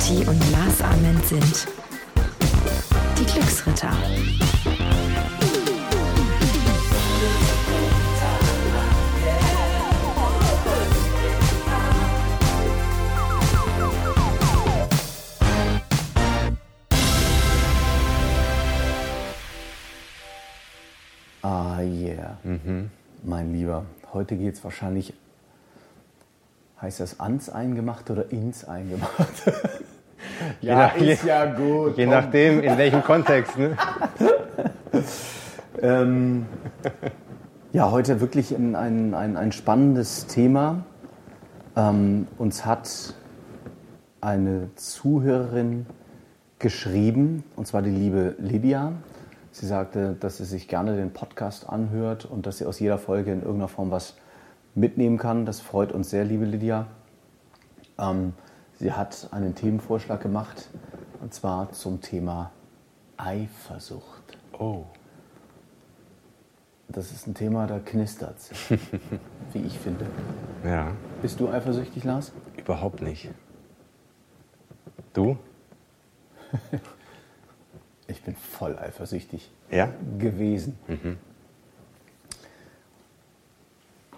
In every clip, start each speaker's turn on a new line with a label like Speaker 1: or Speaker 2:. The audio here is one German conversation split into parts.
Speaker 1: Kati und Lars Ament sind die Glücksritter.
Speaker 2: Ah, yeah. Mein Lieber, heute geht es wahrscheinlich, heißt das ans eingemacht oder ins eingemacht?
Speaker 3: Je nach- je-
Speaker 2: gut.
Speaker 3: Je
Speaker 2: komm.
Speaker 3: nachdem, in welchem Kontext. Ne?
Speaker 2: Ähm, ja, heute wirklich ein, ein, ein, ein spannendes Thema. Ähm, uns hat eine Zuhörerin geschrieben, und zwar die liebe Lydia. Sie sagte, dass sie sich gerne den Podcast anhört und dass sie aus jeder Folge in irgendeiner Form was mitnehmen kann. Das freut uns sehr, liebe Lydia. Ähm, sie hat einen Themenvorschlag gemacht, und zwar zum Thema Eifersucht.
Speaker 3: Oh.
Speaker 2: Das ist ein Thema, da knistert wie ich finde.
Speaker 3: Ja,
Speaker 2: Bist du eifersüchtig, Lars?
Speaker 3: überhaupt nicht. Du?
Speaker 2: Ich bin voll eifersüchtig
Speaker 3: Ja?
Speaker 2: gewesen.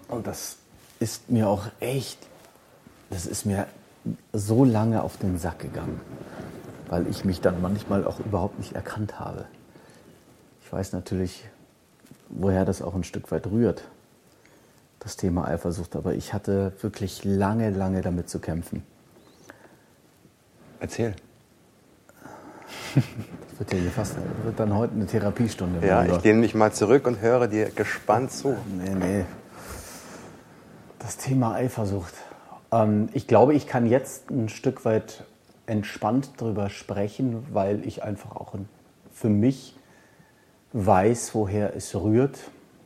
Speaker 2: Und das ist mir auch echt, das ist mir so lange auf den Sack gegangen, weil ich mich dann manchmal auch überhaupt nicht erkannt habe. Ich weiß natürlich, woher das auch ein Stück weit rührt, das Thema Eifersucht, aber ich hatte wirklich lange, lange damit zu kämpfen.
Speaker 3: Erzähl.
Speaker 2: Das wird ja hier fast, wird dann heute eine Therapiestunde.
Speaker 3: Ja, ich lehne mich mal zurück und höre dir gespannt zu.
Speaker 2: Nee, nee. Das Thema Eifersucht. Ähm, ich glaube, ich kann jetzt ein Stück weit entspannt darüber sprechen, weil ich einfach auch für mich weiß, woher es rührt.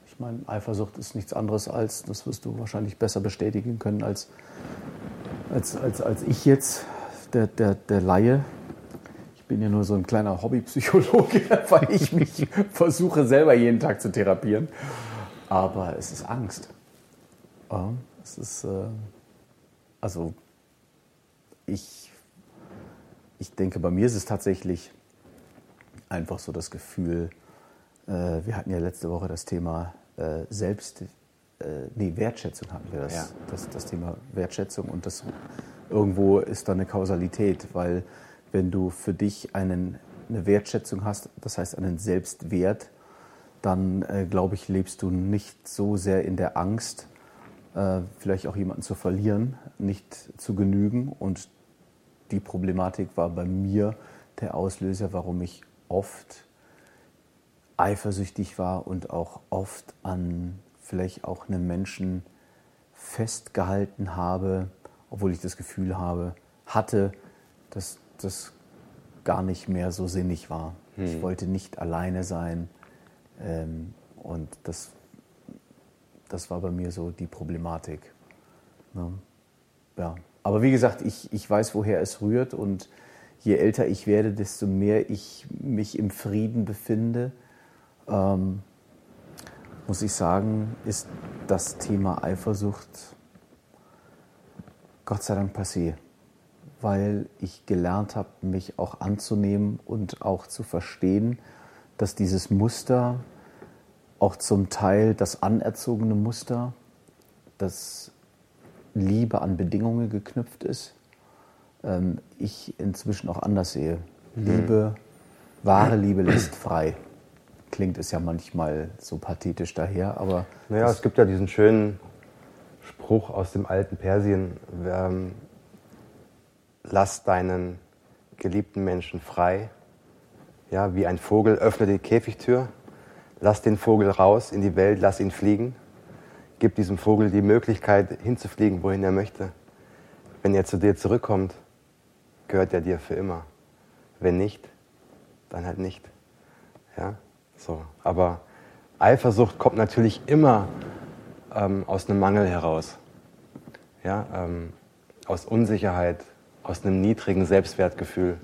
Speaker 2: Ich meine, Eifersucht ist nichts anderes als, das wirst du wahrscheinlich besser bestätigen können als, als, als, als ich jetzt, der, der, der Laie. Ich bin ja nur so ein kleiner Hobbypsychologe, weil ich mich versuche, selber jeden Tag zu therapieren. Aber es ist Angst. Ja, es ist, äh, also, ich, ich denke, bei mir ist es tatsächlich einfach so das Gefühl, äh, wir hatten ja letzte Woche das Thema äh, Selbst, äh, nee, Wertschätzung hatten wir das,
Speaker 3: Ja.
Speaker 2: das, das Thema Wertschätzung und das irgendwo ist da eine Kausalität, weil wenn du für dich einen, eine Wertschätzung hast, das heißt einen Selbstwert, dann äh, glaube ich, lebst du nicht so sehr in der Angst, äh, vielleicht auch jemanden zu verlieren, nicht zu genügen. Und die Problematik war bei mir der Auslöser, warum ich oft eifersüchtig war und auch oft an vielleicht auch einem Menschen festgehalten habe, obwohl ich das Gefühl habe, hatte, dass das gar nicht mehr so sinnig war. Ich wollte nicht alleine sein ähm, und das, das war bei mir so die Problematik. Ne? Ja. Aber wie gesagt, ich, ich weiß, woher es rührt und je älter ich werde, desto mehr ich mich im Frieden befinde, ähm, muss ich sagen, ist das Thema Eifersucht Gott sei Dank passé, weil ich gelernt habe, mich auch anzunehmen und auch zu verstehen, dass dieses Muster auch zum Teil das anerzogene Muster, das Liebe an Bedingungen geknüpft ist, ähm, ich inzwischen auch anders sehe. Liebe, wahre Liebe lässt frei. Klingt es ja manchmal so pathetisch daher, aber
Speaker 3: Naja, es gibt ja diesen schönen Spruch aus dem alten Persien, ähm, lass deinen geliebten Menschen frei, ja, wie ein Vogel, öffne die Käfigtür, lass den Vogel raus in die Welt, lass ihn fliegen, gib diesem Vogel die Möglichkeit hinzufliegen, wohin er möchte. Wenn er zu dir zurückkommt, gehört er dir für immer. Wenn nicht, dann halt nicht. Ja, so. Aber Eifersucht kommt natürlich immer ähm, aus einem Mangel heraus. Ja, ähm, aus Unsicherheit, aus einem niedrigen Selbstwertgefühl,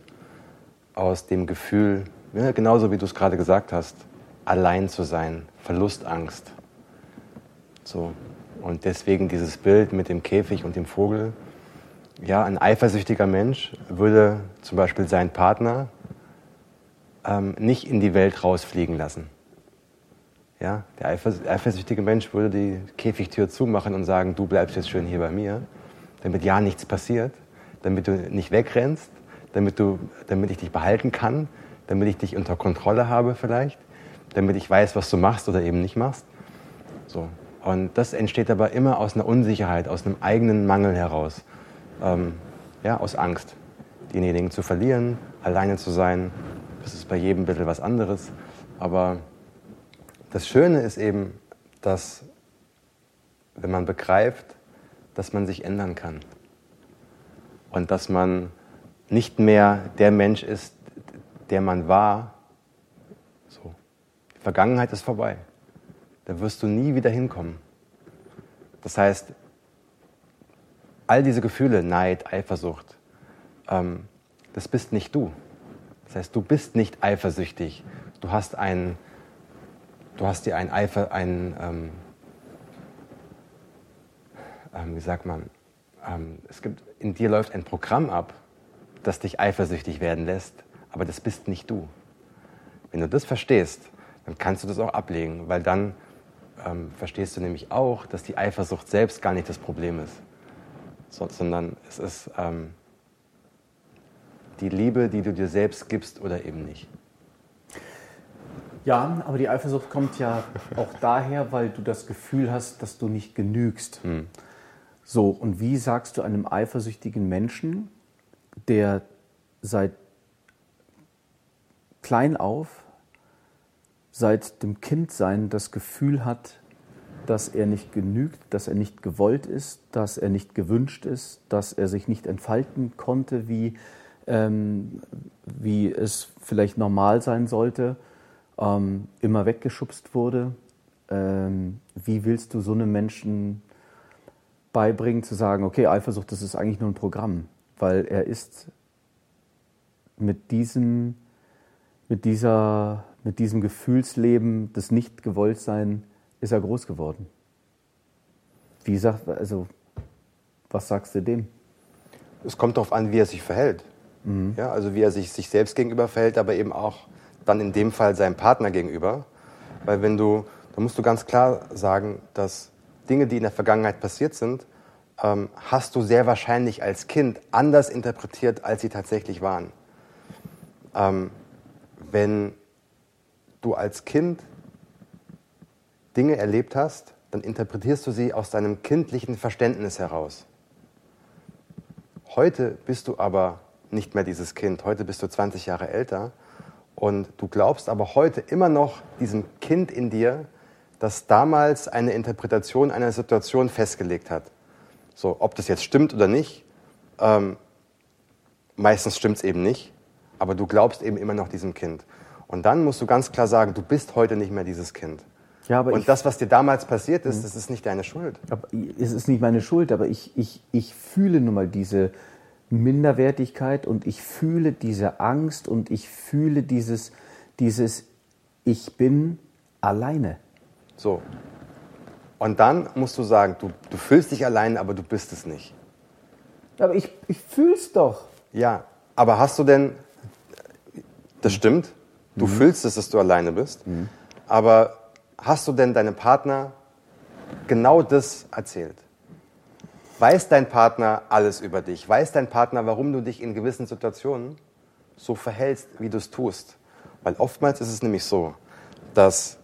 Speaker 3: aus dem Gefühl, ja, genauso wie du es gerade gesagt hast, allein zu sein, Verlustangst. So. Und deswegen dieses Bild mit dem Käfig und dem Vogel. ja, ein eifersüchtiger Mensch würde zum Beispiel seinen Partner ähm, nicht in die Welt rausfliegen lassen. Ja, der eifersüchtige Mensch würde die Käfigtür zumachen und sagen, du bleibst jetzt schön hier bei mir, damit ja nichts passiert, damit du nicht wegrennst, damit, du, damit ich dich behalten kann, damit ich dich unter Kontrolle habe vielleicht, damit ich weiß, was du machst oder eben nicht machst. So. Und das entsteht aber immer aus einer Unsicherheit, aus einem eigenen Mangel heraus, ähm, ja, aus Angst, denjenigen zu verlieren, alleine zu sein. Das ist bei jedem ein bisschen was anderes, aber das Schöne ist eben, dass wenn man begreift, dass man sich ändern kann und dass man nicht mehr der Mensch ist, der man war. Vergangenheit ist vorbei. Da wirst du nie wieder hinkommen. Das heißt, all diese Gefühle, Neid, Eifersucht, ähm, das bist nicht du. Das heißt, du bist nicht eifersüchtig. Du hast einen du hast dir ein Eifer, ein, ähm, ähm, wie sagt man, ähm, es gibt, in dir läuft ein Programm ab, das dich eifersüchtig werden lässt, aber das bist nicht du. Wenn du das verstehst, dann kannst du das auch ablegen, weil dann ähm, verstehst du nämlich auch, dass die Eifersucht selbst gar nicht das Problem ist, so, sondern es ist ähm, die Liebe, die du dir selbst gibst oder eben nicht.
Speaker 2: Ja, aber die Eifersucht kommt ja auch daher, weil du das Gefühl hast, dass du nicht genügst. Hm. So, und wie sagst du einem eifersüchtigen Menschen, der seit klein auf, seit dem Kindsein das Gefühl hat, dass er nicht genügt, dass er nicht gewollt ist, dass er nicht gewünscht ist, dass er sich nicht entfalten konnte, wie, ähm, wie es vielleicht normal sein sollte ähm, immer weggeschubst wurde. Ähm, wie willst du so einem Menschen beibringen, zu sagen, okay, Eifersucht, das ist eigentlich nur ein Programm, weil er ist mit diesem, mit dieser, mit diesem Gefühlsleben des Nicht-Gewolltsein ist er groß geworden. Wie sagt, also, was sagst du dem?
Speaker 3: Es kommt darauf an, wie er sich verhält. Mhm. Ja, also wie er sich, sich selbst gegenüber verhält, aber eben auch dann in dem Fall seinem Partner gegenüber. Weil wenn du, da musst du ganz klar sagen, dass Dinge, die in der Vergangenheit passiert sind, ähm, hast du sehr wahrscheinlich als Kind anders interpretiert, als sie tatsächlich waren. Ähm, wenn du als Kind Dinge erlebt hast, dann interpretierst du sie aus deinem kindlichen Verständnis heraus. Heute bist du aber nicht mehr dieses Kind, heute bist du 20 Jahre älter und du glaubst aber heute immer noch diesem Kind in dir, das damals eine Interpretation einer Situation festgelegt hat. So, ob das jetzt stimmt oder nicht, ähm, meistens stimmt es eben nicht, aber du glaubst eben immer noch diesem Kind. Und dann musst du ganz klar sagen, du bist heute nicht mehr dieses Kind. Ja, aber und das, was dir damals passiert ist, mhm. das ist nicht deine Schuld.
Speaker 2: Aber es ist nicht meine Schuld, aber ich, ich, ich fühle nun mal diese, Minderwertigkeit und ich fühle diese Angst und ich fühle dieses, dieses Ich bin alleine.
Speaker 3: So. Und dann musst du sagen, du, du fühlst dich allein, aber du bist es nicht.
Speaker 2: Aber ich, ich fühl's doch.
Speaker 3: Ja, aber hast du denn, das stimmt, du mhm. fühlst es, dass du alleine bist, mhm. aber hast du denn deinem Partner genau das erzählt? Weiß dein Partner alles über dich? Weiß dein Partner, warum du dich in gewissen Situationen so verhältst, wie du es tust? Weil oftmals ist es nämlich so, dass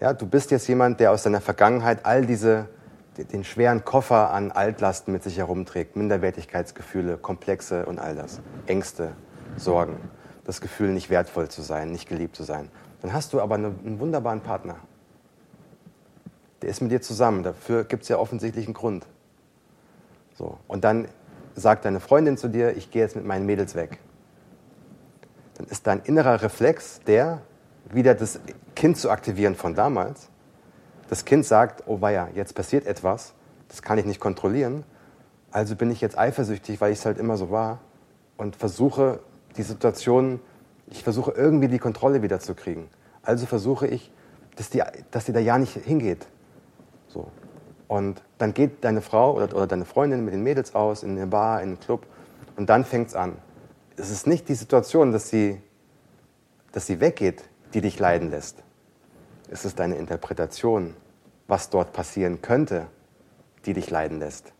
Speaker 3: ja, du bist jetzt jemand, der aus deiner Vergangenheit all diese, den schweren Koffer an Altlasten mit sich herumträgt, Minderwertigkeitsgefühle, Komplexe und all das, Ängste, Sorgen, das Gefühl, nicht wertvoll zu sein, nicht geliebt zu sein. Dann hast du aber einen wunderbaren Partner. Der ist mit dir zusammen. Dafür gibt es ja offensichtlich einen Grund. So. Und dann sagt deine Freundin zu dir, ich gehe jetzt mit meinen Mädels weg. Dann ist dein innerer Reflex der, wieder das Kind zu aktivieren von damals. Das Kind sagt, oh weia, jetzt passiert etwas, das kann ich nicht kontrollieren, also bin ich jetzt eifersüchtig, weil ich es halt immer so war und versuche die Situation, ich versuche irgendwie die Kontrolle wieder zu kriegen. Also versuche ich, dass die, dass die da ja nicht hingeht. So. Und dann geht deine Frau oder, oder deine Freundin mit den Mädels aus in eine Bar, in einen Club und dann fängt es an. Es ist nicht die Situation, dass sie, dass sie weggeht, die dich leiden lässt. Es ist deine Interpretation, was dort passieren könnte, die dich leiden lässt.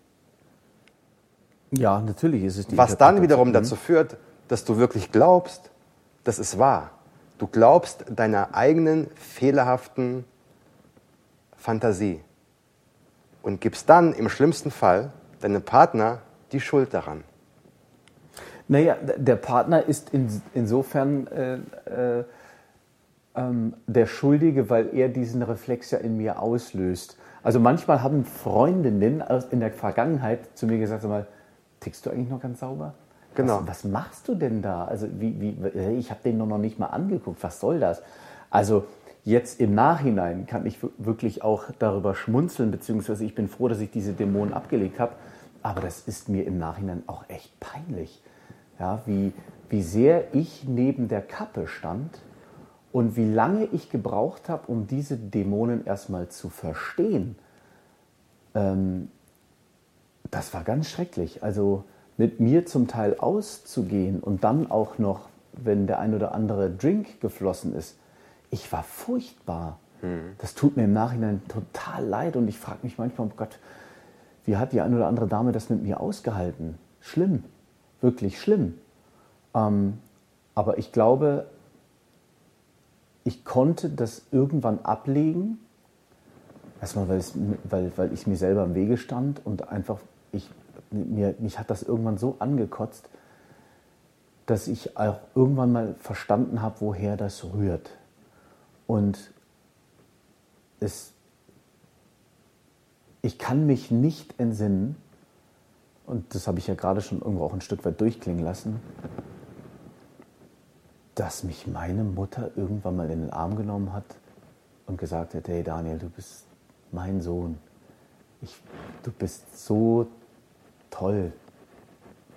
Speaker 2: Ja, natürlich ist es die
Speaker 3: Was dann wiederum dazu führt, dass du wirklich glaubst, das ist wahr. Du glaubst deiner eigenen fehlerhaften Fantasie und gibst dann im schlimmsten Fall deinem Partner die Schuld daran.
Speaker 2: Naja, der Partner ist in, insofern äh, äh, ähm, der Schuldige, weil er diesen Reflex ja in mir auslöst. Also manchmal haben Freundinnen in der Vergangenheit zu mir gesagt, sag mal, tickst du eigentlich noch ganz sauber?
Speaker 3: Genau.
Speaker 2: Was, was machst du denn da? Also wie, wie, ich habe den noch nicht mal angeguckt. Was soll das? Also Jetzt im Nachhinein kann ich wirklich auch darüber schmunzeln, beziehungsweise ich bin froh, dass ich diese Dämonen abgelegt habe. Aber das ist mir im Nachhinein auch echt peinlich. Ja, wie, wie sehr ich neben der Kappe stand und wie lange ich gebraucht habe, um diese Dämonen erstmal zu verstehen. Ähm, das war ganz schrecklich. Also mit mir zum Teil auszugehen und dann auch noch, wenn der ein oder andere Drink geflossen ist, ich war furchtbar. Mhm. Das tut mir im Nachhinein total leid und ich frage mich manchmal, oh Gott, wie hat die eine oder andere Dame das mit mir ausgehalten? Schlimm, wirklich schlimm. Ähm, aber ich glaube, ich konnte das irgendwann ablegen. Erstmal, weil, es, weil, weil ich mir selber im Wege stand und einfach, mir, mich hat das irgendwann so angekotzt, dass ich auch irgendwann mal verstanden habe, woher das rührt. Und es, ich kann mich nicht entsinnen, und das habe ich ja gerade schon irgendwo auch ein Stück weit durchklingen lassen, dass mich meine Mutter irgendwann mal in den Arm genommen hat und gesagt hat, hey Daniel, du bist mein Sohn. Ich, du bist so toll.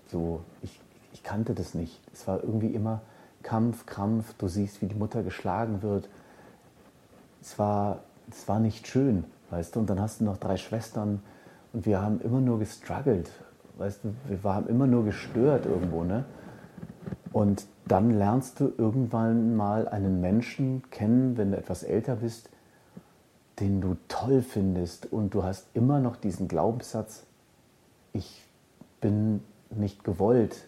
Speaker 2: So, ich, ich kannte das nicht. Es war irgendwie immer Kampf, Krampf. Du siehst, wie die Mutter geschlagen wird es war, es war nicht schön, weißt du. Und dann hast du noch drei Schwestern und wir haben immer nur gestruggelt, weißt du. Wir haben immer nur gestört irgendwo, ne? Und dann lernst du irgendwann mal einen Menschen kennen, wenn du etwas älter bist, den du toll findest und du hast immer noch diesen Glaubenssatz, ich bin nicht gewollt.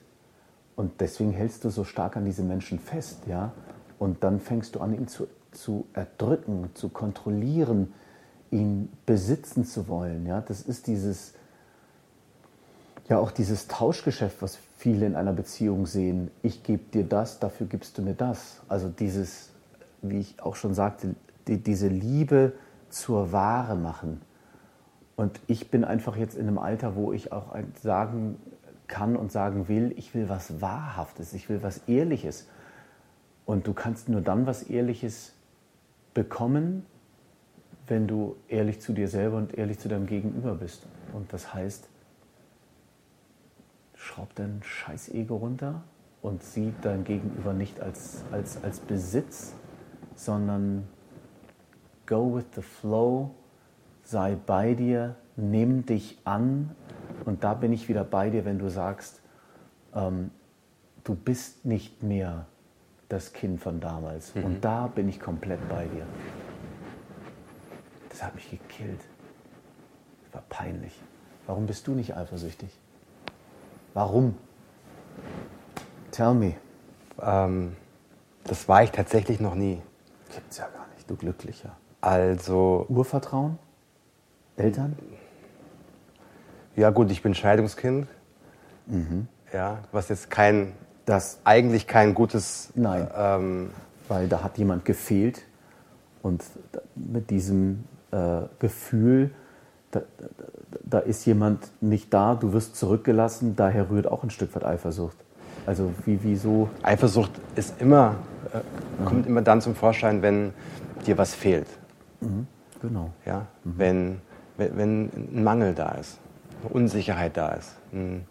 Speaker 2: Und deswegen hältst du so stark an diese Menschen fest, ja. Und dann fängst du an, ihn zu zu erdrücken, zu kontrollieren, ihn besitzen zu wollen. Ja, das ist dieses, ja auch dieses Tauschgeschäft, was viele in einer Beziehung sehen. Ich gebe dir das, dafür gibst du mir das. Also dieses, wie ich auch schon sagte, die, diese Liebe zur Ware machen. Und ich bin einfach jetzt in einem Alter, wo ich auch sagen kann und sagen will, ich will was Wahrhaftes, ich will was Ehrliches. Und du kannst nur dann was Ehrliches bekommen, wenn du ehrlich zu dir selber und ehrlich zu deinem Gegenüber bist. Und das heißt, schraub dein scheiß Ego runter und sieh dein Gegenüber nicht als, als, als Besitz, sondern go with the flow, sei bei dir, nimm dich an. Und da bin ich wieder bei dir, wenn du sagst, ähm, du bist nicht mehr das Kind von damals. Mhm. Und da bin ich komplett bei dir. Das hat mich gekillt. Das war peinlich. Warum bist du nicht eifersüchtig? Warum? Tell me.
Speaker 3: Ähm, das war ich tatsächlich noch nie.
Speaker 2: Gibt's ja gar nicht, du Glücklicher.
Speaker 3: Also.
Speaker 2: Urvertrauen? Eltern?
Speaker 3: Ja, gut, ich bin Scheidungskind. Mhm. Ja, was jetzt kein
Speaker 2: das
Speaker 3: eigentlich kein gutes.
Speaker 2: Nein. Ähm, weil da hat jemand gefehlt und mit diesem äh, Gefühl, da, da, ist jemand nicht da, du wirst zurückgelassen, daher rührt auch ein Stück weit Eifersucht. Also wie, wieso?
Speaker 3: Eifersucht ist immer, äh, kommt immer dann zum Vorschein, wenn dir was fehlt.
Speaker 2: Mhm. Genau.
Speaker 3: Ja? Mhm. Wenn, wenn, ein Mangel da ist, eine Unsicherheit da ist, ein,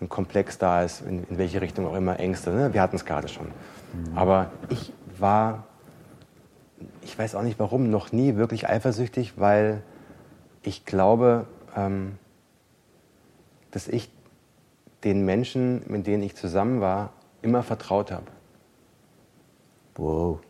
Speaker 3: ein Komplex da ist, in, in welche Richtung auch immer, Ängste. Ne? Wir hatten es gerade schon. Mhm. Aber ich war, ich weiß auch nicht warum, noch nie wirklich eifersüchtig, weil ich glaube, ähm, dass ich den Menschen, mit denen ich zusammen war, immer vertraut habe.
Speaker 2: Wow.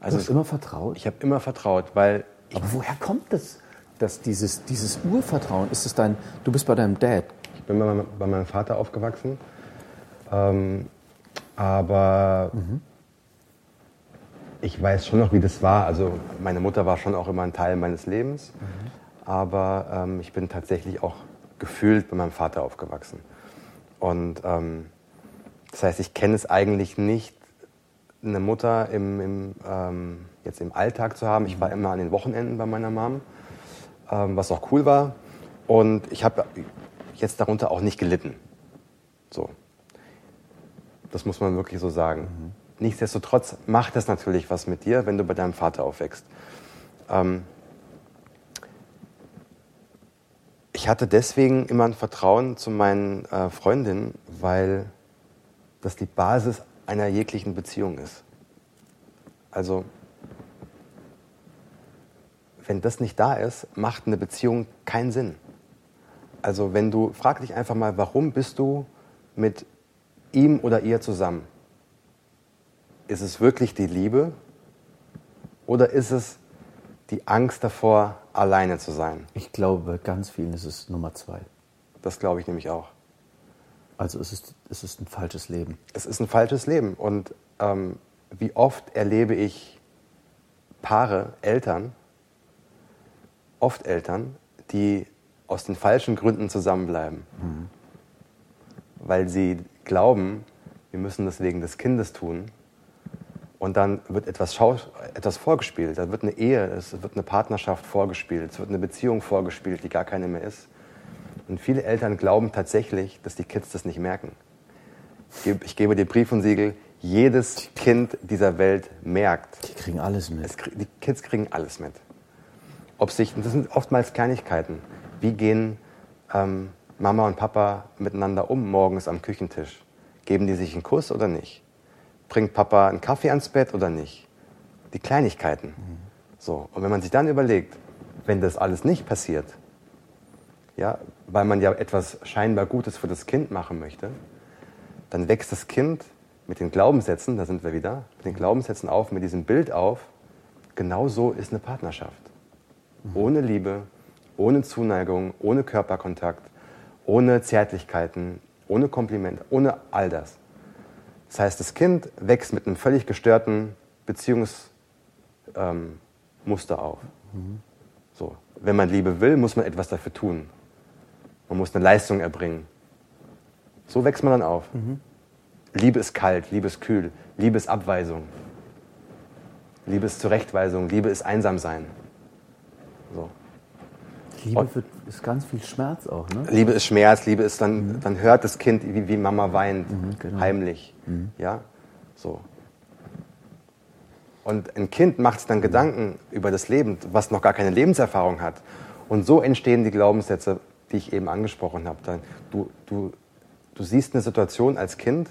Speaker 3: Also
Speaker 2: du hast immer vertraut?
Speaker 3: Ich habe immer vertraut, weil.
Speaker 2: Aber woher kommt das? Dass dieses, dieses Urvertrauen, ist es dein, du bist bei deinem Dad?
Speaker 3: Ich bin bei, meinem, bei meinem Vater aufgewachsen. Ähm, aber mhm. ich weiß schon noch, wie das war. Also meine Mutter war schon auch immer ein Teil meines Lebens. Mhm. Aber ähm, ich bin tatsächlich auch gefühlt bei meinem Vater aufgewachsen. Und ähm, das heißt, ich kenne es eigentlich nicht, eine Mutter im, im ähm, jetzt im Alltag zu haben. Ich war immer an den Wochenenden bei meiner Mom, ähm, was auch cool war. Und ich habe jetzt darunter auch nicht gelitten. So. Das muss man wirklich so sagen. Mhm. Nichtsdestotrotz macht das natürlich was mit dir, wenn du bei deinem Vater aufwächst. Ähm, ich hatte deswegen immer ein Vertrauen zu meinen äh, Freundinnen, weil das die Basis einer jeglichen Beziehung ist. Also, wenn das nicht da ist, macht eine Beziehung keinen Sinn. Also, wenn du, frag dich einfach mal, warum bist du mit ihm oder ihr zusammen? Ist es wirklich die Liebe oder ist es die Angst davor, alleine zu sein?
Speaker 2: Ich glaube, bei ganz vielen ist es Nummer zwei.
Speaker 3: Das glaube ich nämlich auch.
Speaker 2: Also es ist, es ist ein falsches Leben.
Speaker 3: Es ist ein falsches Leben. Und ähm, wie oft erlebe ich Paare, Eltern, oft Eltern, die aus den falschen Gründen zusammenbleiben. Mhm. Weil sie glauben, wir müssen das wegen des Kindes tun. Und dann wird etwas, etwas vorgespielt. Da wird eine Ehe, es wird eine Partnerschaft vorgespielt, es wird eine Beziehung vorgespielt, die gar keine mehr ist. Und viele Eltern glauben tatsächlich, dass die Kids das nicht merken. Ich gebe dir Brief und Siegel, jedes Kind dieser Welt merkt.
Speaker 2: Die kriegen alles mit.
Speaker 3: Es, die Kids kriegen alles mit. Ob sich, das sind oftmals Kleinigkeiten. Wie gehen ähm, Mama und Papa miteinander um morgens am Küchentisch? Geben die sich einen Kuss oder nicht? Bringt Papa einen Kaffee ans Bett oder nicht? Die Kleinigkeiten. So. Und wenn man sich dann überlegt, wenn das alles nicht passiert, ja, weil man ja etwas scheinbar Gutes für das Kind machen möchte, dann wächst das Kind mit den Glaubenssätzen, da sind wir wieder, mit den Glaubenssätzen auf, mit diesem Bild auf, genau so ist eine Partnerschaft. Ohne Liebe, ohne Zuneigung, ohne Körperkontakt, ohne Zärtlichkeiten, ohne Komplimente, ohne all das. Das heißt, das Kind wächst mit einem völlig gestörten Beziehungsmuster ähm, auf. So. Wenn man Liebe will, muss man etwas dafür tun. Man muss eine Leistung erbringen. So wächst man dann auf. Mhm. Liebe ist kalt, Liebe ist kühl, Liebe ist Abweisung. Liebe ist Zurechtweisung, Liebe ist Einsamsein. So.
Speaker 2: Liebe wird, ist ganz viel Schmerz auch, ne?
Speaker 3: Liebe ist Schmerz, Liebe ist dann, mhm. dann hört das Kind, wie, wie Mama weint, mhm, genau. heimlich. Mhm. Ja, so. Und ein Kind macht sich dann Gedanken über das Leben, was noch gar keine Lebenserfahrung hat. Und so entstehen die Glaubenssätze, die ich eben angesprochen habe. Du, du, du siehst eine Situation als Kind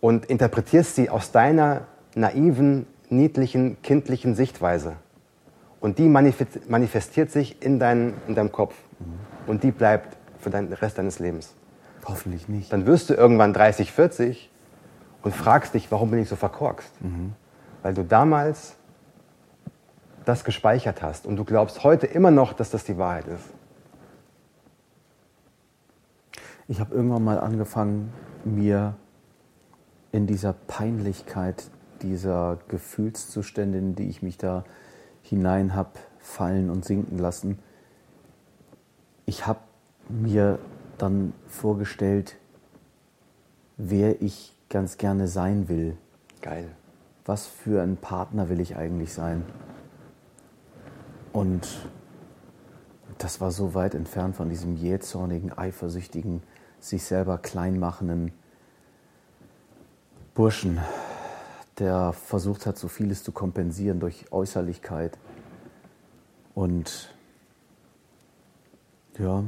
Speaker 3: und interpretierst sie aus deiner naiven, niedlichen, kindlichen Sichtweise. Und die manifestiert sich in, dein, in deinem Kopf. Mhm. Und die bleibt für den Rest deines Lebens.
Speaker 2: Hoffentlich nicht.
Speaker 3: Dann wirst du irgendwann 30, 40 und fragst dich, warum bin ich so verkorkst? Mhm. Weil du damals das gespeichert hast und du glaubst heute immer noch, dass das die Wahrheit ist.
Speaker 2: Ich habe irgendwann mal angefangen, mir in dieser Peinlichkeit dieser Gefühlszustände, in die ich mich da hinein habe fallen und sinken lassen, ich habe mir dann vorgestellt, wer ich ganz gerne sein will.
Speaker 3: Geil.
Speaker 2: Was für ein Partner will ich eigentlich sein? Und das war so weit entfernt von diesem jähzornigen, eifersüchtigen, sich selber klein machenden Burschen, der versucht hat, so vieles zu kompensieren durch Äußerlichkeit. Und ja,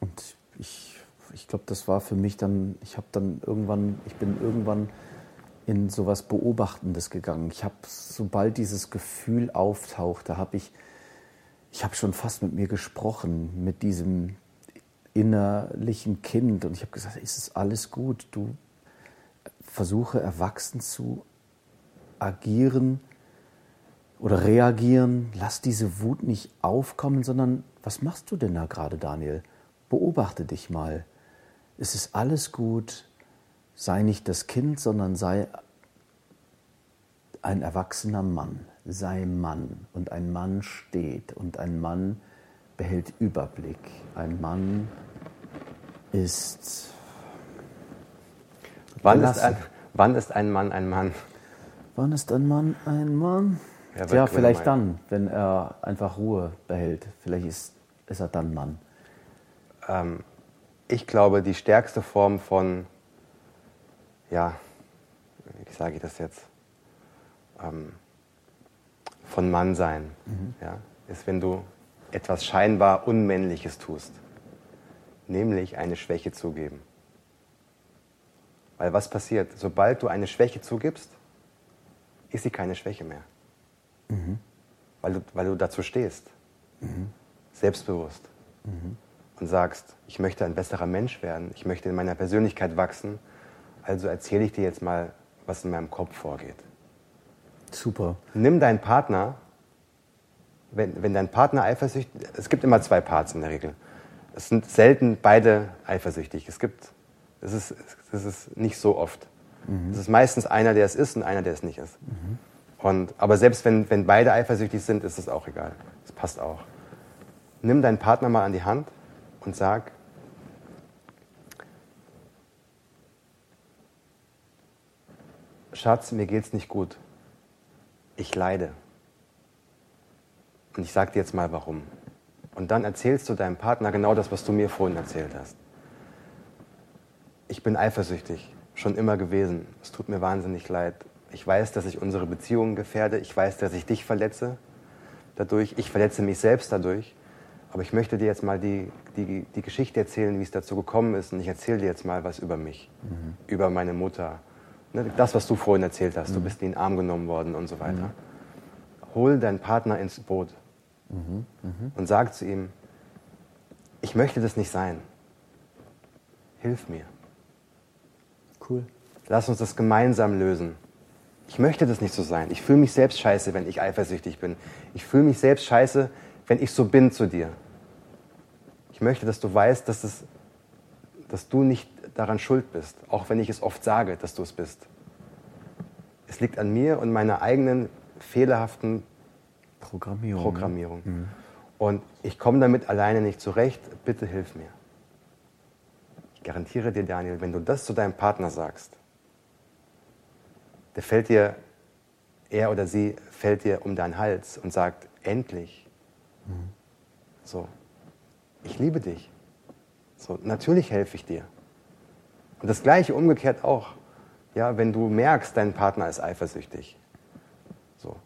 Speaker 2: und ich, ich glaube, das war für mich dann, ich habe dann irgendwann, ich bin irgendwann in sowas Beobachtendes gegangen. Ich habe, sobald dieses Gefühl auftauchte, habe ich, ich habe schon fast mit mir gesprochen, mit diesem innerlichen Kind. Und ich habe gesagt, ist es alles gut? Du versuche erwachsen zu agieren oder reagieren. Lass diese Wut nicht aufkommen, sondern was machst du denn da gerade, Daniel? Beobachte dich mal. Es ist alles gut. Sei nicht das Kind, sondern sei ein erwachsener Mann. Sei Mann. Und ein Mann steht. Und ein Mann behält Überblick. Ein Mann ist.
Speaker 3: Wann ist, ein, wann ist ein Mann ein Mann?
Speaker 2: Wann ist ein Mann ein Mann? Ja, ja vielleicht dann, wenn er einfach Ruhe behält. Vielleicht ist, ist er dann Mann.
Speaker 3: Ähm, ich glaube, die stärkste Form von, ja, wie sage ich das jetzt, ähm, von Mannsein, mhm. ja, ist, wenn du etwas scheinbar Unmännliches tust nämlich eine Schwäche zugeben. Weil was passiert? Sobald du eine Schwäche zugibst, ist sie keine Schwäche mehr. Mhm. Weil, du, weil du dazu stehst, mhm. selbstbewusst mhm. und sagst, ich möchte ein besserer Mensch werden, ich möchte in meiner Persönlichkeit wachsen, also erzähle ich dir jetzt mal, was in meinem Kopf vorgeht.
Speaker 2: Super.
Speaker 3: Nimm deinen Partner, wenn, wenn dein Partner eifersüchtig, es gibt immer zwei Parts in der Regel es sind selten beide eifersüchtig. Es gibt, es ist, es ist nicht so oft. Mhm. Es ist meistens einer, der es ist und einer, der es nicht ist. Mhm. Und, aber selbst wenn, wenn beide eifersüchtig sind, ist es auch egal. Es passt auch. Nimm deinen Partner mal an die Hand und sag, Schatz, mir geht's nicht gut. Ich leide. Und ich sag dir jetzt mal warum. Und dann erzählst du deinem Partner genau das, was du mir vorhin erzählt hast. Ich bin eifersüchtig, schon immer gewesen. Es tut mir wahnsinnig leid. Ich weiß, dass ich unsere Beziehungen gefährde. Ich weiß, dass ich dich verletze dadurch. Ich verletze mich selbst dadurch. Aber ich möchte dir jetzt mal die, die, die Geschichte erzählen, wie es dazu gekommen ist. Und ich erzähle dir jetzt mal was über mich, mhm. über meine Mutter. Ne, das, was du vorhin erzählt hast. Mhm. Du bist in den Arm genommen worden und so weiter. Mhm. Hol deinen Partner ins Boot mhm, mh. und sagt zu ihm, ich möchte das nicht sein. Hilf mir.
Speaker 2: Cool.
Speaker 3: Lass uns das gemeinsam lösen. Ich möchte das nicht so sein. Ich fühle mich selbst scheiße, wenn ich eifersüchtig bin. Ich fühle mich selbst scheiße, wenn ich so bin zu dir. Ich möchte, dass du weißt, dass, es, dass du nicht daran schuld bist, auch wenn ich es oft sage, dass du es bist. Es liegt an mir und meiner eigenen fehlerhaften
Speaker 2: Programmierung.
Speaker 3: Programmierung. Mhm. Und ich komme damit alleine nicht zurecht, bitte hilf mir. Garantiere dir, Daniel, wenn du das zu deinem Partner sagst, der fällt dir, er oder sie fällt dir um deinen Hals und sagt, endlich. So, ich liebe dich. So, natürlich helfe ich dir. Und das Gleiche umgekehrt auch. Ja, wenn du merkst, dein Partner ist eifersüchtig. So,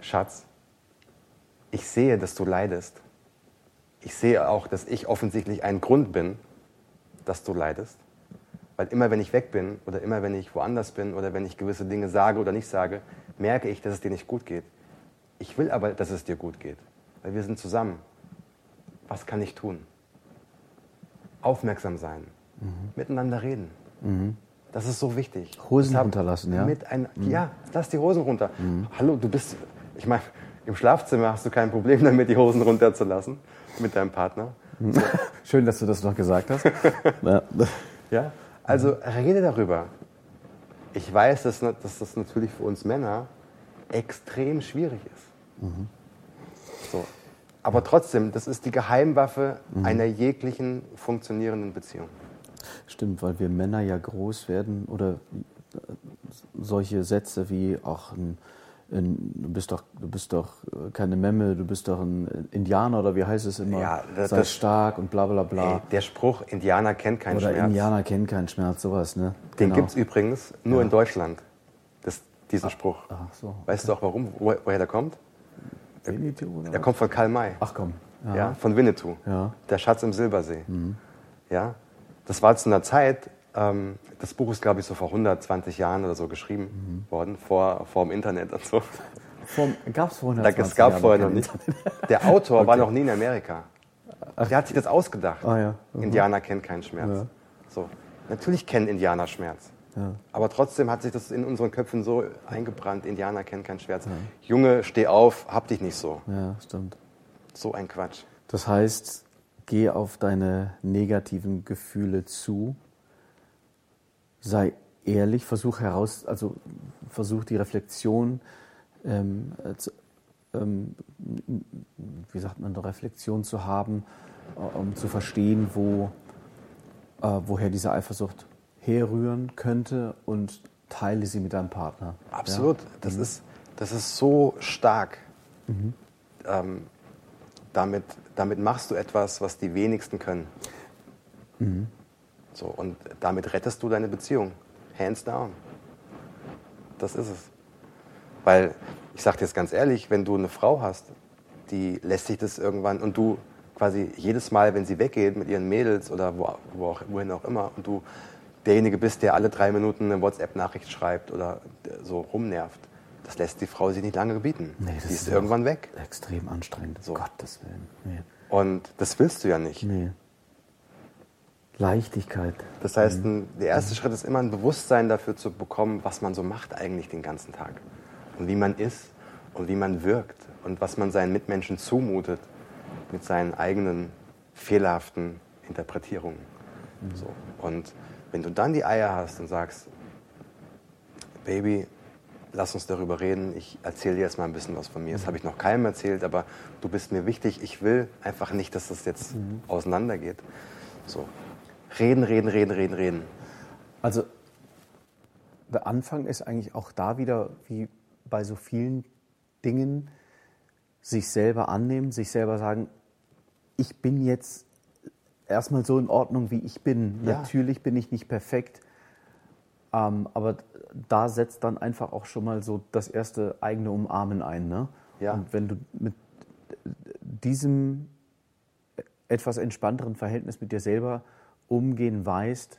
Speaker 3: Schatz, ich sehe, dass du leidest. Ich sehe auch, dass ich offensichtlich ein Grund bin, dass du leidest. Weil immer wenn ich weg bin oder immer wenn ich woanders bin oder wenn ich gewisse Dinge sage oder nicht sage, merke ich, dass es dir nicht gut geht. Ich will aber, dass es dir gut geht, weil wir sind zusammen. Was kann ich tun? Aufmerksam sein, mhm. miteinander reden. Mhm. Das ist so wichtig.
Speaker 2: Hosen runterlassen, ja?
Speaker 3: Ein, mhm. Ja, lass die Hosen runter. Mhm. Hallo, du bist, ich meine, im Schlafzimmer hast du kein Problem damit, die Hosen runterzulassen mit deinem Partner.
Speaker 2: Schön, dass du das noch gesagt hast.
Speaker 3: ja. ja, also rede darüber. Ich weiß, dass, dass, das natürlich für uns Männer extrem schwierig ist. Mhm. So. Aber trotzdem, das ist die Geheimwaffe mhm. einer jeglichen funktionierenden Beziehung.
Speaker 2: Stimmt, weil wir Männer ja groß werden oder solche Sätze wie auch ein du bist doch, du bist doch äh, keine Memme, du bist doch ein Indianer oder wie heißt es immer? Ja, das, Sei stark und bla bla bla. Ey,
Speaker 3: der Spruch, Indianer kennt keinen
Speaker 2: oder
Speaker 3: Schmerz.
Speaker 2: Oder Indianer kennt keinen Schmerz, sowas, ne?
Speaker 3: Den genau. gibt es übrigens nur ja. in Deutschland, das, diesen Spruch.
Speaker 2: Ach so.
Speaker 3: Weißt du auch warum, wo, woher der kommt?
Speaker 2: Winnetou oder
Speaker 3: Der kommt von Karl May.
Speaker 2: Ach komm.
Speaker 3: Ja, ja von Winnetou.
Speaker 2: Ja.
Speaker 3: Der Schatz im Silbersee. Mhm. Ja, das war zu einer Zeit, ähm, das Buch ist, glaube ich, so vor 120 Jahren oder so geschrieben mhm. worden, vor, vor dem Internet und so.
Speaker 2: Gab es vorhin
Speaker 3: Es gab vorher noch nicht. Der Autor okay. war noch nie in Amerika. Der hat sich das ausgedacht.
Speaker 2: Ah, ja.
Speaker 3: mhm. Indianer kennen keinen Schmerz. Ja. So. Natürlich kennen Indianer Schmerz. Ja. Aber trotzdem hat sich das in unseren Köpfen so eingebrannt, Indianer kennen keinen Schmerz. Junge, steh auf, hab dich nicht so.
Speaker 2: Ja, stimmt.
Speaker 3: So ein Quatsch.
Speaker 2: Das heißt, geh auf deine negativen Gefühle zu, sei ehrlich, versuch heraus, also versuch die Reflexion, ähm, zu, ähm, wie sagt man, eine Reflexion zu haben, äh, um zu verstehen, wo, äh, woher diese Eifersucht herrühren könnte und teile sie mit deinem Partner.
Speaker 3: Absolut. Ja? Das, mhm. ist, das ist so stark. Mhm. Ähm, damit, damit machst du etwas, was die wenigsten können. Mhm. So, und damit rettest du deine Beziehung. Hands down. Das ist es. Weil, ich sage dir jetzt ganz ehrlich, wenn du eine Frau hast, die lässt sich das irgendwann und du quasi jedes Mal, wenn sie weggeht mit ihren Mädels oder wo, wo auch, wohin auch immer und du derjenige bist, der alle drei Minuten eine WhatsApp-Nachricht schreibt oder so rumnervt. Das lässt die Frau sich nicht lange gebieten. Nee, das die ist, ist irgendwann weg.
Speaker 2: Extrem anstrengend, so. Gottes Willen. Nee.
Speaker 3: Und das willst du ja nicht.
Speaker 2: Nee. Leichtigkeit.
Speaker 3: Das heißt, ein, der erste mhm. Schritt ist immer ein Bewusstsein dafür zu bekommen, was man so macht eigentlich den ganzen Tag. Und wie man ist und wie man wirkt und was man seinen Mitmenschen zumutet mit seinen eigenen fehlerhaften Interpretierungen. Mhm. So. Und wenn du dann die Eier hast und sagst, Baby, lass uns darüber reden, ich erzähle dir jetzt mal ein bisschen was von mir. Das mhm. habe ich noch keinem erzählt, aber du bist mir wichtig. Ich will einfach nicht, dass das jetzt mhm. auseinandergeht. So. Reden, reden, reden, reden, reden.
Speaker 2: Also der Anfang ist eigentlich auch da wieder, wie bei so vielen Dingen, sich selber annehmen, sich selber sagen, ich bin jetzt erstmal so in Ordnung, wie ich bin. Ja. Natürlich bin ich nicht perfekt, ähm, aber da setzt dann einfach auch schon mal so das erste eigene Umarmen ein. Ne?
Speaker 3: Ja.
Speaker 2: Und wenn du mit diesem etwas entspannteren Verhältnis mit dir selber umgehen weißt,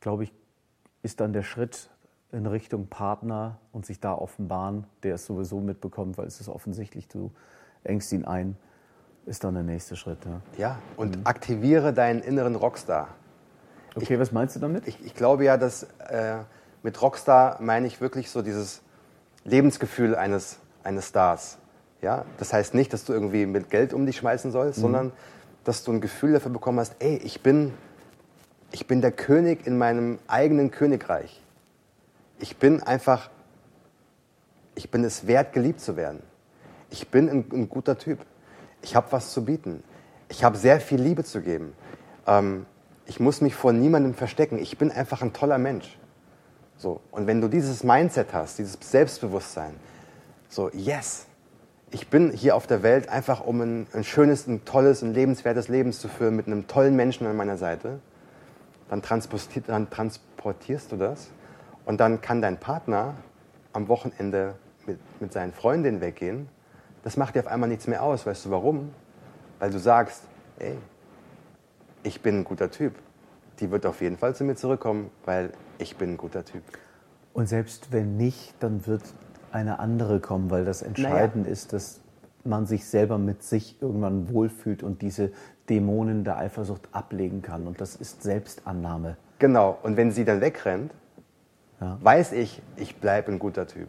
Speaker 2: glaube ich, ist dann der Schritt in Richtung Partner und sich da offenbaren, der es sowieso mitbekommt, weil es ist offensichtlich, du engst ihn ein ist dann der nächste Schritt. Ja,
Speaker 3: ja und mhm. aktiviere deinen inneren Rockstar.
Speaker 2: Okay, ich, was meinst du damit?
Speaker 3: Ich, ich glaube ja, dass äh, mit Rockstar meine ich wirklich so dieses Lebensgefühl eines, eines Stars. Ja? Das heißt nicht, dass du irgendwie mit Geld um dich schmeißen sollst, mhm. sondern dass du ein Gefühl dafür bekommen hast, ey, ich bin, ich bin der König in meinem eigenen Königreich. Ich bin einfach, ich bin es wert, geliebt zu werden. Ich bin ein, ein guter Typ ich habe was zu bieten. Ich habe sehr viel Liebe zu geben. Ähm, ich muss mich vor niemandem verstecken. Ich bin einfach ein toller Mensch. So. Und wenn du dieses Mindset hast, dieses Selbstbewusstsein, so, yes, ich bin hier auf der Welt einfach, um ein, ein schönes, ein tolles, ein lebenswertes Leben zu führen mit einem tollen Menschen an meiner Seite, dann, dann transportierst du das und dann kann dein Partner am Wochenende mit, mit seinen Freundinnen weggehen das macht dir auf einmal nichts mehr aus. Weißt du warum? Weil du sagst, ey, ich bin ein guter Typ. Die wird auf jeden Fall zu mir zurückkommen, weil ich bin ein guter Typ.
Speaker 2: Und selbst wenn nicht, dann wird eine andere kommen, weil das Entscheidende naja. ist, dass man sich selber mit sich irgendwann wohlfühlt und diese Dämonen der Eifersucht ablegen kann. Und das ist Selbstannahme.
Speaker 3: Genau. Und wenn sie dann wegrennt, ja. weiß ich, ich bleibe ein guter Typ.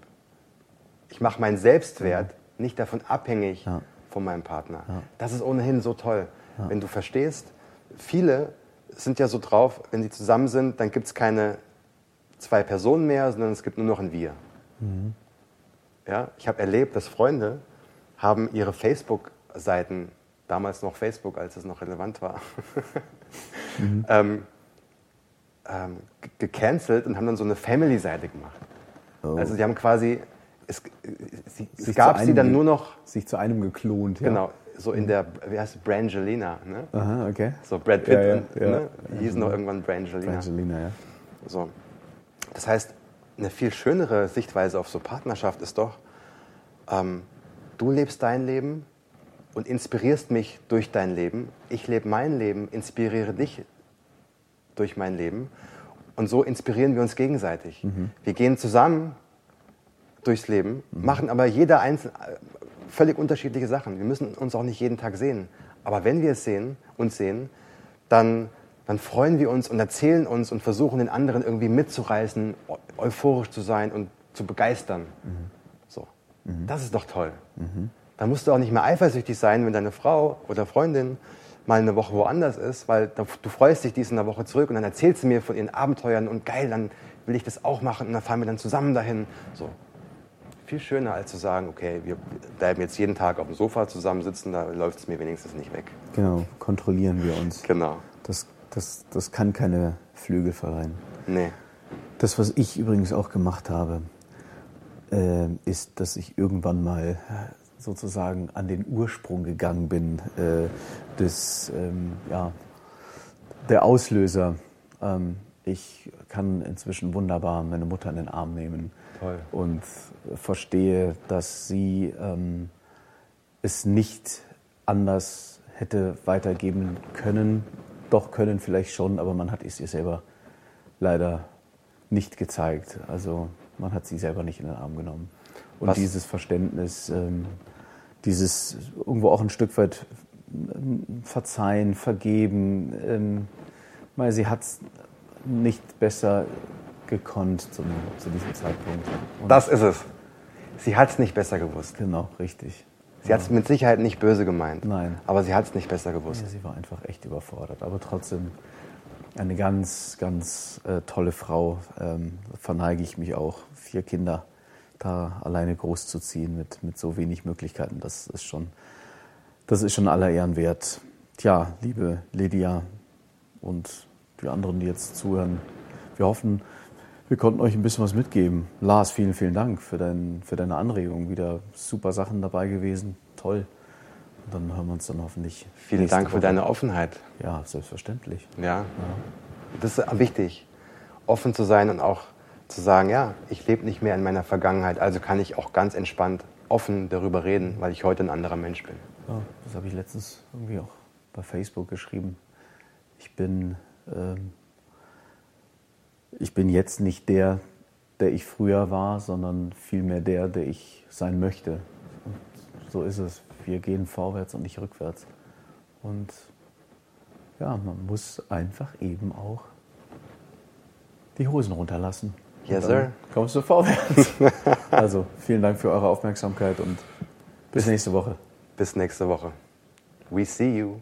Speaker 3: Ich mache meinen Selbstwert ja nicht davon abhängig ja. von meinem Partner. Ja. Das ist ohnehin so toll. Wenn du verstehst, viele sind ja so drauf, wenn sie zusammen sind, dann gibt es keine zwei Personen mehr, sondern es gibt nur noch ein Wir. Mhm. Ja, ich habe erlebt, dass Freunde haben ihre Facebook-Seiten, damals noch Facebook, als es noch relevant war, mhm. ähm, ähm, gecancelt und haben dann so eine Family-Seite gemacht. Oh. Also sie haben quasi es, sie, es gab sie dann nur noch.
Speaker 2: Sich zu einem geklont,
Speaker 3: ja. Genau, so in der, wie heißt es, Brangelina. Ne?
Speaker 2: Aha, okay.
Speaker 3: So Brad Pitt, ja, ja, und, ja. Ne? die hießen noch irgendwann Brangelina.
Speaker 2: Brangelina, ja.
Speaker 3: So. Das heißt, eine viel schönere Sichtweise auf so Partnerschaft ist doch, ähm, du lebst dein Leben und inspirierst mich durch dein Leben. Ich lebe mein Leben, inspiriere dich durch mein Leben. Und so inspirieren wir uns gegenseitig. Mhm. Wir gehen zusammen durchs Leben, machen aber jeder einzelne völlig unterschiedliche Sachen. Wir müssen uns auch nicht jeden Tag sehen. Aber wenn wir es sehen, uns sehen, dann, dann freuen wir uns und erzählen uns und versuchen den anderen irgendwie mitzureißen, eu- euphorisch zu sein und zu begeistern. So. Das ist doch toll. Da musst du auch nicht mehr eifersüchtig sein, wenn deine Frau oder Freundin mal eine Woche woanders ist, weil du freust dich, die ist in einer Woche zurück und dann erzählt sie mir von ihren Abenteuern und geil, dann will ich das auch machen und dann fahren wir dann zusammen dahin. So. Viel schöner als zu sagen, okay, wir bleiben jetzt jeden Tag auf dem Sofa zusammensitzen, da läuft es mir wenigstens nicht weg.
Speaker 2: Genau, kontrollieren wir uns.
Speaker 3: Genau.
Speaker 2: Das, das, das kann keine Flügel verleihen.
Speaker 3: Nee.
Speaker 2: Das, was ich übrigens auch gemacht habe, äh, ist, dass ich irgendwann mal sozusagen an den Ursprung gegangen bin äh, des, ähm, ja, der Auslöser. Ähm, ich kann inzwischen wunderbar meine Mutter in den Arm nehmen
Speaker 3: Toll.
Speaker 2: und verstehe, dass sie ähm, es nicht anders hätte weitergeben können. Doch können vielleicht schon, aber man hat es ihr selber leider nicht gezeigt. Also man hat sie selber nicht in den Arm genommen. Und
Speaker 3: Was-
Speaker 2: dieses Verständnis, ähm, dieses irgendwo auch ein Stück weit ähm, verzeihen, vergeben, ähm, weil sie hat es nicht besser gekonnt zum, zu diesem Zeitpunkt. Und
Speaker 3: Das ist es. Sie hat es nicht besser gewusst.
Speaker 2: genau, richtig.
Speaker 3: Sie hat es mit Sicherheit nicht böse gemeint.
Speaker 2: Nein.
Speaker 3: Aber sie hat es nicht besser gewusst.
Speaker 2: Ja, sie war einfach echt überfordert. Aber trotzdem eine ganz, ganz äh, tolle Frau. Ähm, verneige ich mich auch. Vier Kinder da alleine großzuziehen mit, mit so wenig Möglichkeiten, das ist schon, das ist schon aller Ehren wert. Tja, liebe Lydia und die anderen, die jetzt zuhören, wir hoffen, wir konnten euch ein bisschen was mitgeben. Lars, vielen, vielen Dank für, dein, für deine Anregung. Wieder super Sachen dabei gewesen. Toll. Und dann hören wir uns dann hoffentlich.
Speaker 3: Vielen Dank für
Speaker 2: Woche.
Speaker 3: deine Offenheit.
Speaker 2: Ja, selbstverständlich.
Speaker 3: Ja. Das ist wichtig, offen zu sein und auch zu sagen, ja, ich lebe nicht mehr in meiner Vergangenheit, also kann ich auch ganz entspannt offen darüber reden, weil ich heute ein anderer Mensch bin.
Speaker 2: Ja, das habe ich letztens irgendwie auch bei Facebook geschrieben. Ich bin, ähm, ich bin jetzt nicht der, der ich früher war, sondern vielmehr der, der ich sein möchte. Und so ist es. Wir gehen vorwärts und nicht rückwärts. Und ja, man muss einfach eben auch die Hosen runterlassen.
Speaker 3: Yes, sir.
Speaker 2: Kommst du vorwärts. also vielen Dank für eure Aufmerksamkeit und bis nächste Woche.
Speaker 3: Bis nächste Woche. We see you.